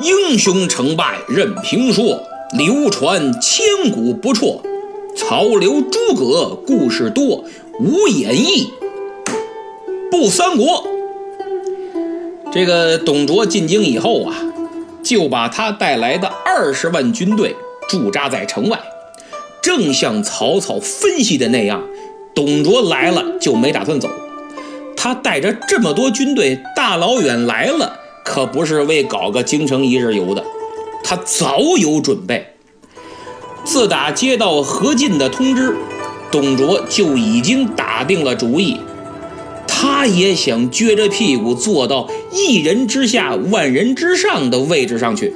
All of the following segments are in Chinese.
英雄成败任评说，流传千古不辍。曹刘诸葛故事多，无演义不三国。这个董卓进京以后啊，就把他带来的二十万军队驻扎在城外，正像曹操分析的那样，董卓来了就没打算走。他带着这么多军队大老远来了，可不是为搞个京城一日游的，他早有准备。自打接到何进的通知，董卓就已经打定了主意，他也想撅着屁股坐到一人之下、万人之上的位置上去。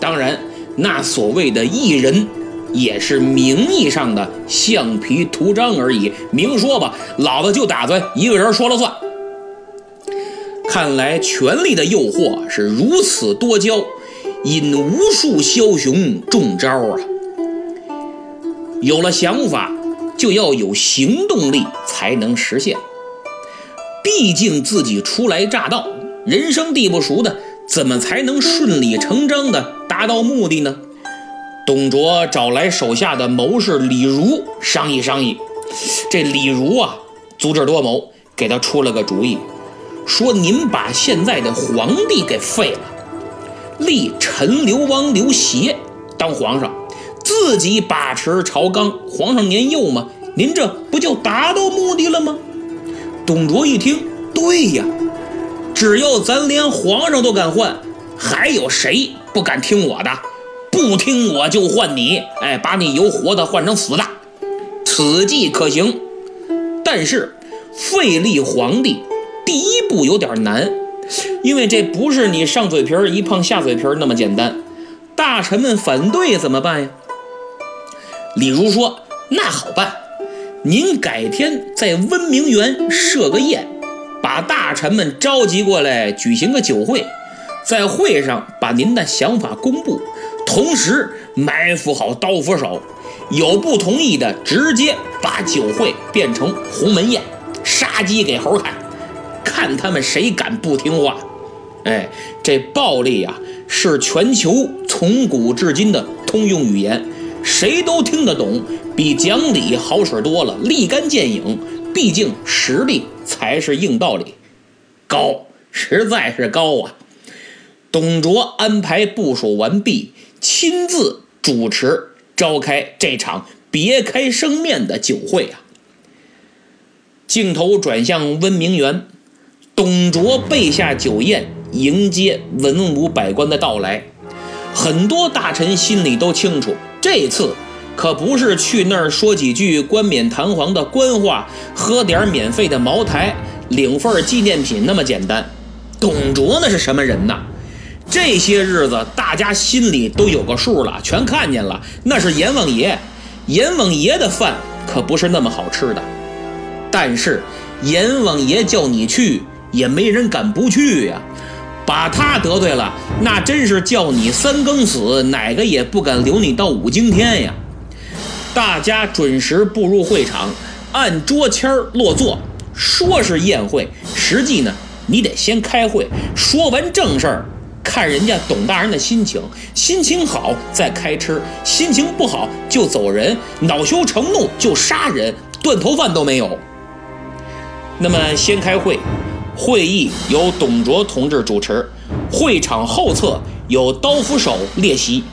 当然，那所谓的一人。也是名义上的橡皮图章而已。明说吧，老子就打算一个人说了算。看来权力的诱惑是如此多娇，引无数枭雄中招啊！有了想法，就要有行动力才能实现。毕竟自己初来乍到，人生地不熟的，怎么才能顺理成章的达到目的呢？董卓找来手下的谋士李儒商议商议，这李儒啊，足智多谋，给他出了个主意，说：“您把现在的皇帝给废了，立陈留王刘协当皇上，自己把持朝纲。皇上年幼嘛，您这不就达到目的了吗？”董卓一听，对呀，只要咱连皇上都敢换，还有谁不敢听我的？不听我就换你，哎，把你由活的换成死的，此计可行。但是废立皇帝第一步有点难，因为这不是你上嘴皮儿一碰下嘴皮儿那么简单。大臣们反对怎么办呀？李儒说：“那好办，您改天在温明园设个宴，把大臣们召集过来举行个酒会，在会上把您的想法公布。”同时埋伏好刀斧手，有不同意的，直接把酒会变成鸿门宴，杀鸡给猴看，看他们谁敢不听话。哎，这暴力啊，是全球从古至今的通用语言，谁都听得懂，比讲理好使多了，立竿见影。毕竟实力才是硬道理，高，实在是高啊！董卓安排部署完毕。亲自主持召开这场别开生面的酒会啊！镜头转向温明园，董卓备下酒宴迎接文武百官的到来。很多大臣心里都清楚，这次可不是去那儿说几句冠冕堂皇的官话，喝点免费的茅台，领份纪念品那么简单。董卓那是什么人呐？这些日子，大家心里都有个数了，全看见了。那是阎王爷，阎王爷的饭可不是那么好吃的。但是阎王爷叫你去，也没人敢不去呀。把他得罪了，那真是叫你三更死，哪个也不敢留你到五更天呀。大家准时步入会场，按桌签落座。说是宴会，实际呢，你得先开会，说完正事儿。看人家董大人的心情，心情好再开吃，心情不好就走人，恼羞成怒就杀人，断头饭都没有。那么先开会，会议由董卓同志主持，会场后侧有刀斧手列席。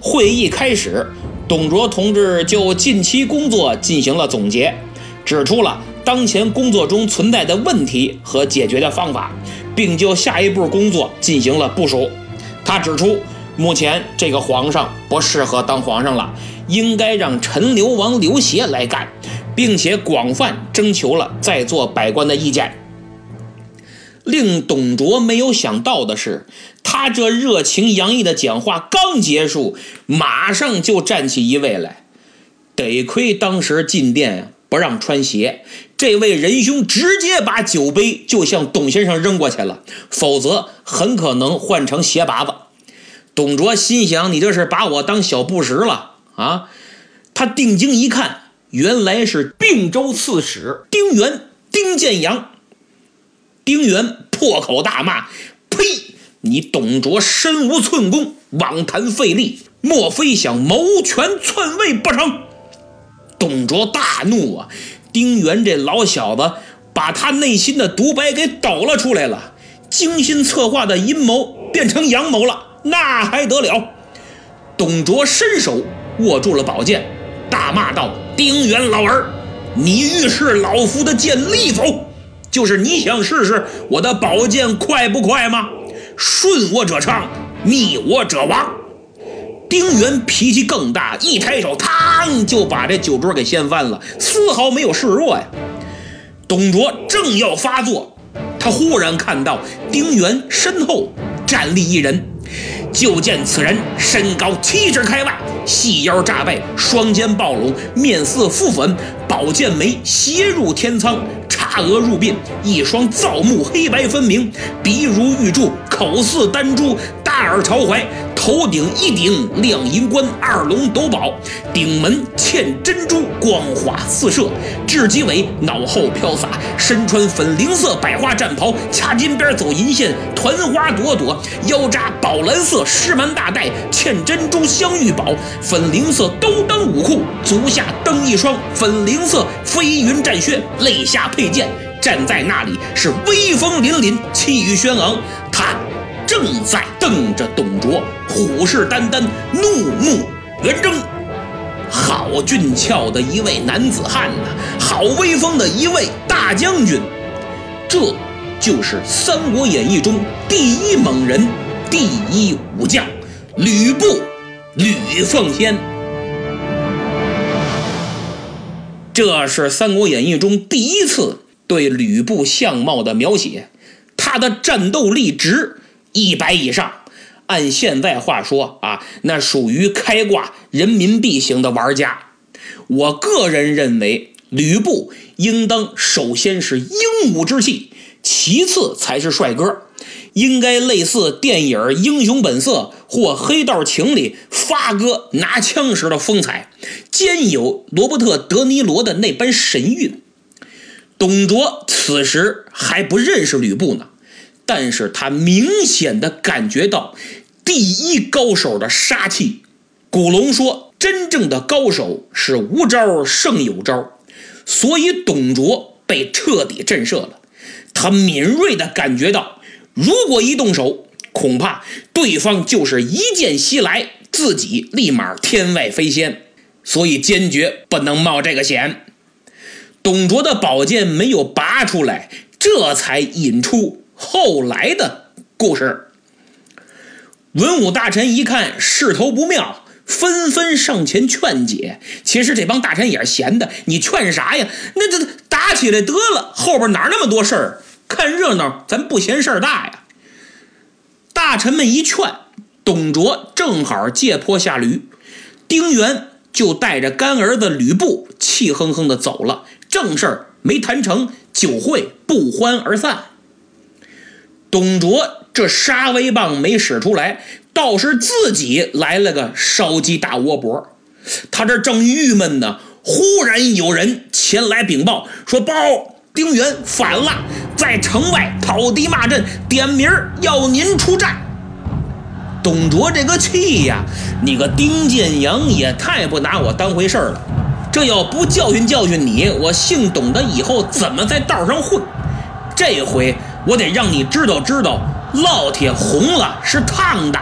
会议开始，董卓同志就近期工作进行了总结，指出了当前工作中存在的问题和解决的方法。并就下一步工作进行了部署。他指出，目前这个皇上不适合当皇上了，应该让陈留王刘协来干，并且广泛征求了在座百官的意见。令董卓没有想到的是，他这热情洋溢的讲话刚结束，马上就站起一位来。得亏当时进殿呀。不让穿鞋，这位仁兄直接把酒杯就向董先生扔过去了，否则很可能换成鞋拔子。董卓心想：“你这是把我当小布什了啊！”他定睛一看，原来是并州刺史丁原丁建阳。丁原破口大骂：“呸！你董卓身无寸功，妄谈费力，莫非想谋权篡位不成？董卓大怒啊！丁原这老小子把他内心的独白给抖了出来了，精心策划的阴谋变成阳谋了，那还得了？董卓伸手握住了宝剑，大骂道：“丁原老儿，你欲试老夫的剑利否？就是你想试试我的宝剑快不快吗？顺我者昌，逆我者亡。”丁原脾气更大，一抬手，嘡就把这酒桌给掀翻了，丝毫没有示弱呀。董卓正要发作，他忽然看到丁原身后站立一人。就见此人身高七尺开外，细腰炸背，双肩暴拢，面似覆粉，宝剑眉斜入天仓，叉额入鬓，一双皂目黑白分明，鼻如玉柱，口似丹珠，大耳朝怀。头顶一顶亮银冠，二龙斗宝，顶门嵌珍珠，光华四射。至鸡尾，脑后飘洒，身穿粉菱色百花战袍，掐金边走银线，团花朵朵，腰扎宝蓝色狮蛮大带，嵌珍珠镶玉宝，粉菱色兜裆武库，足下蹬一双粉菱色飞云战靴，肋下佩剑，站在那里是威风凛凛，气宇轩昂。正在瞪着董卓，虎视眈眈，怒目圆睁。好俊俏的一位男子汉呐，好威风的一位大将军，这就是《三国演义》中第一猛人、第一武将吕布，吕奉先。这是《三国演义》中第一次对吕布相貌的描写，他的战斗力值。一百以上，按现在话说啊，那属于开挂人民币型的玩家。我个人认为，吕布应当首先是英武之气，其次才是帅哥，应该类似电影《英雄本色》或《黑道情》里发哥拿枪时的风采，兼有罗伯特·德尼罗的那般神韵。董卓此时还不认识吕布呢。但是他明显的感觉到第一高手的杀气。古龙说：“真正的高手是无招胜有招。”所以董卓被彻底震慑了。他敏锐的感觉到，如果一动手，恐怕对方就是一剑袭来，自己立马天外飞仙。所以坚决不能冒这个险。董卓的宝剑没有拔出来，这才引出。后来的故事，文武大臣一看势头不妙，纷纷上前劝解。其实这帮大臣也是闲的，你劝啥呀？那这打起来得了，后边哪那么多事儿？看热闹，咱不嫌事儿大呀。大臣们一劝，董卓正好借坡下驴，丁原就带着干儿子吕布气哼哼的走了。正事儿没谈成，酒会不欢而散。董卓这杀威棒没使出来，倒是自己来了个烧鸡大窝脖。他这正郁闷呢，忽然有人前来禀报说：“包丁原反了，在城外讨敌骂阵，点名要您出战。”董卓这个气呀，你个丁建阳也太不拿我当回事儿了。这要不教训教训你，我姓董的以后怎么在道上混？这回。我得让你知道知道，烙铁红了是烫的。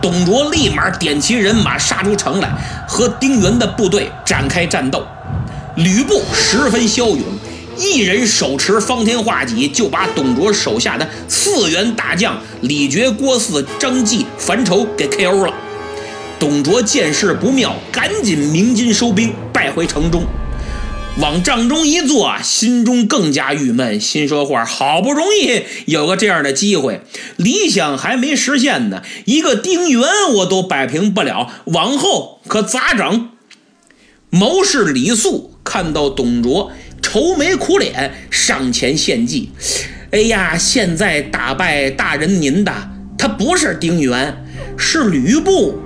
董卓立马点齐人马杀出城来，和丁原的部队展开战斗。吕布十分骁勇，一人手持方天画戟，就把董卓手下的四员大将李傕、郭汜、张济、樊稠给 KO 了。董卓见势不妙，赶紧鸣金收兵，败回城中。往帐中一坐，心中更加郁闷，心说话：好不容易有个这样的机会，理想还没实现呢，一个丁原我都摆平不了，往后可咋整？谋士李肃看到董卓愁眉苦脸，上前献计：“哎呀，现在打败大人您的，他不是丁原，是吕布。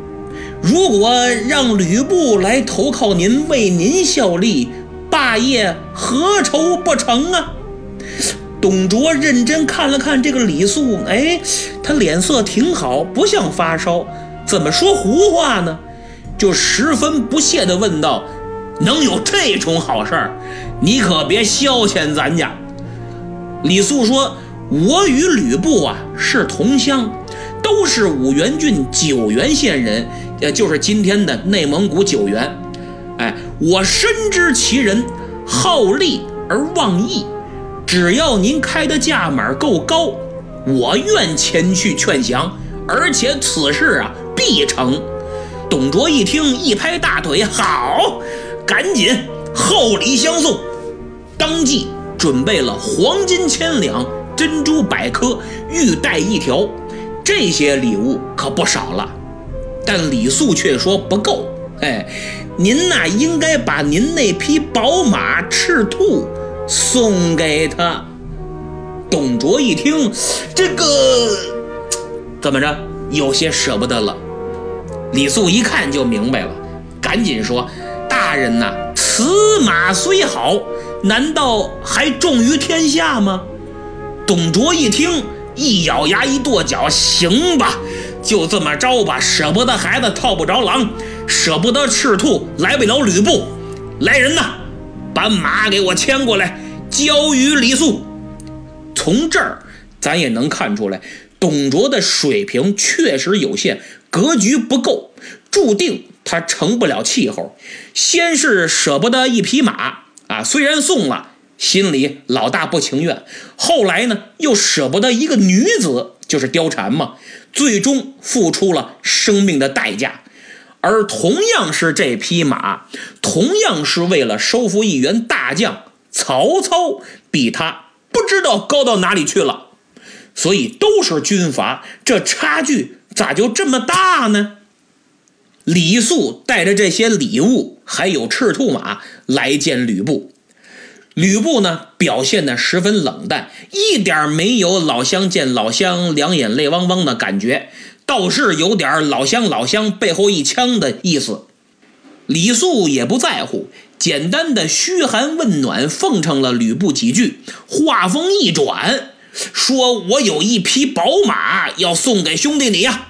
如果让吕布来投靠您，为您效力。”霸业何愁不成啊？董卓认真看了看这个李肃，哎，他脸色挺好，不像发烧，怎么说胡话呢？就十分不屑地问道：“能有这种好事儿？你可别消遣咱家。”李肃说：“我与吕布啊是同乡，都是五原郡九原县人，也就是今天的内蒙古九原。哎，我深知其人好利而忘义，只要您开的价码够高，我愿前去劝降，而且此事啊必成。”董卓一听，一拍大腿：“好，赶紧厚礼相送。”当即准备了黄金千两、珍珠百颗、玉带一条，这些礼物可不少了。但李肃却说不够。哎，您呐，应该把您那匹宝马赤兔送给他。董卓一听，这个怎么着，有些舍不得了。李肃一看就明白了，赶紧说：“大人呐，此马虽好，难道还重于天下吗？”董卓一听，一咬牙，一跺脚：“行吧，就这么着吧。舍不得孩子套不着狼，舍不得赤兔来不了吕布。来人呐，把马给我牵过来，交与李肃。”从这儿，咱也能看出来，董卓的水平确实有限。格局不够，注定他成不了气候。先是舍不得一匹马啊，虽然送了，心里老大不情愿。后来呢，又舍不得一个女子，就是貂蝉嘛，最终付出了生命的代价。而同样是这匹马，同样是为了收服一员大将，曹操比他不知道高到哪里去了。所以都是军阀，这差距。咋就这么大呢？李肃带着这些礼物，还有赤兔马来见吕布。吕布呢，表现的十分冷淡，一点没有老乡见老乡两眼泪汪汪的感觉，倒是有点老乡老乡背后一枪的意思。李肃也不在乎，简单的嘘寒问暖，奉承了吕布几句，话锋一转。说：“我有一匹宝马要送给兄弟你呀！”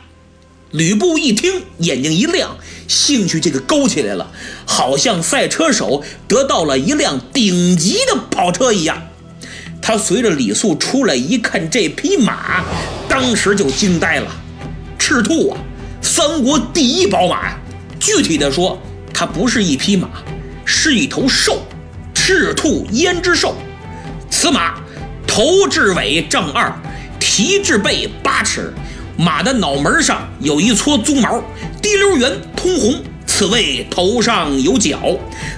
吕布一听，眼睛一亮，兴趣这个勾起来了，好像赛车手得到了一辆顶级的跑车一样。他随着李肃出来一看，这匹马，当时就惊呆了。赤兔啊，三国第一宝马呀！具体的说，它不是一匹马，是一头兽，赤兔胭脂兽。此马。头至尾丈二，蹄至背八尺，马的脑门上有一撮鬃毛，滴溜圆通红，此谓头上有角。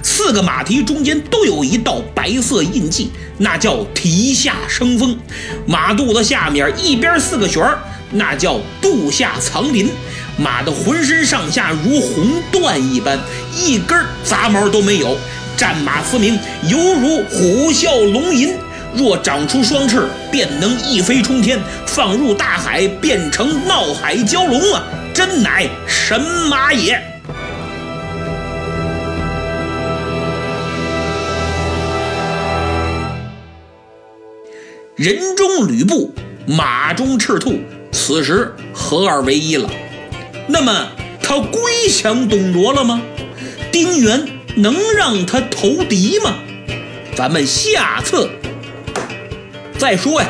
四个马蹄中间都有一道白色印记，那叫蹄下生风。马肚子下面一边四个旋儿，那叫肚下藏鳞。马的浑身上下如红缎一般，一根杂毛都没有，战马嘶鸣，犹如虎啸龙吟。若长出双翅，便能一飞冲天，放入大海，变成闹海蛟龙啊！真乃神马也。人中吕布，马中赤兔，此时合二为一了。那么他归降董卓了吗？丁原能让他投敌吗？咱们下次。再说呀。